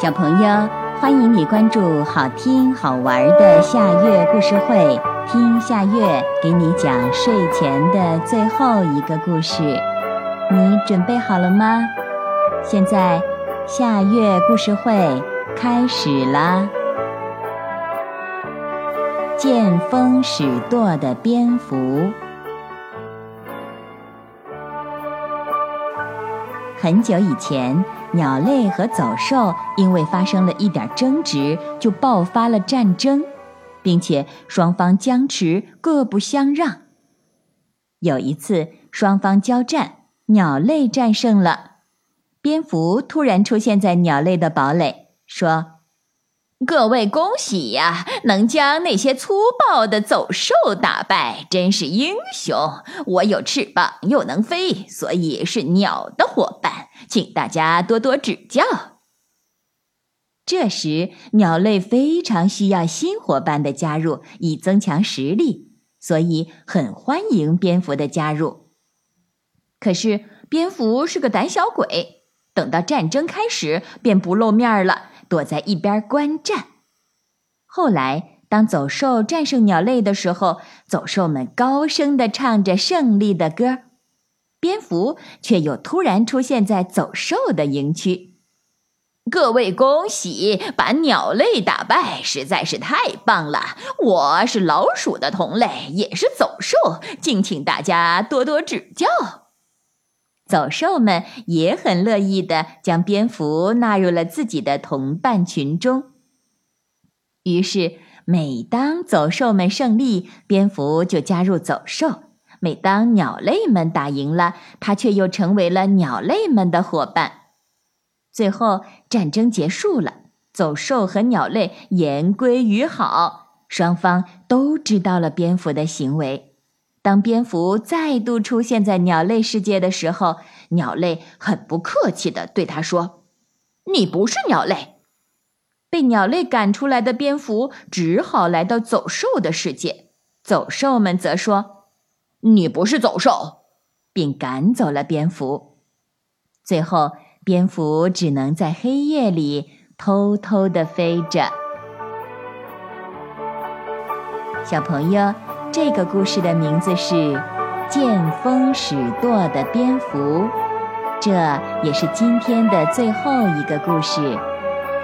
小朋友，欢迎你关注好听好玩的夏月故事会，听夏月给你讲睡前的最后一个故事。你准备好了吗？现在夏月故事会开始啦！见风使舵的蝙蝠。很久以前。鸟类和走兽因为发生了一点争执，就爆发了战争，并且双方僵持，各不相让。有一次，双方交战，鸟类战胜了。蝙蝠突然出现在鸟类的堡垒，说。各位恭喜呀！能将那些粗暴的走兽打败，真是英雄。我有翅膀，又能飞，所以是鸟的伙伴，请大家多多指教。这时，鸟类非常需要新伙伴的加入，以增强实力，所以很欢迎蝙蝠的加入。可是，蝙蝠是个胆小鬼，等到战争开始，便不露面了。躲在一边观战。后来，当走兽战胜鸟类的时候，走兽们高声地唱着胜利的歌，蝙蝠却又突然出现在走兽的营区。各位恭喜，把鸟类打败，实在是太棒了！我是老鼠的同类，也是走兽，敬请大家多多指教。走兽们也很乐意地将蝙蝠纳入了自己的同伴群中。于是，每当走兽们胜利，蝙蝠就加入走兽；每当鸟类们打赢了，它却又成为了鸟类们的伙伴。最后，战争结束了，走兽和鸟类言归于好，双方都知道了蝙蝠的行为。当蝙蝠再度出现在鸟类世界的时候，鸟类很不客气地对他说：“你不是鸟类。”被鸟类赶出来的蝙蝠只好来到走兽的世界。走兽们则说：“你不是走兽。”并赶走了蝙蝠。最后，蝙蝠只能在黑夜里偷偷地飞着。小朋友。这个故事的名字是《见风使舵的蝙蝠》，这也是今天的最后一个故事。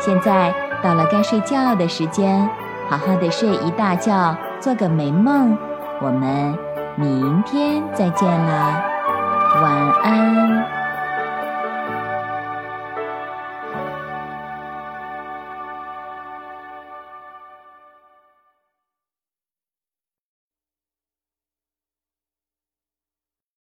现在到了该睡觉的时间，好好的睡一大觉，做个美梦。我们明天再见啦。晚安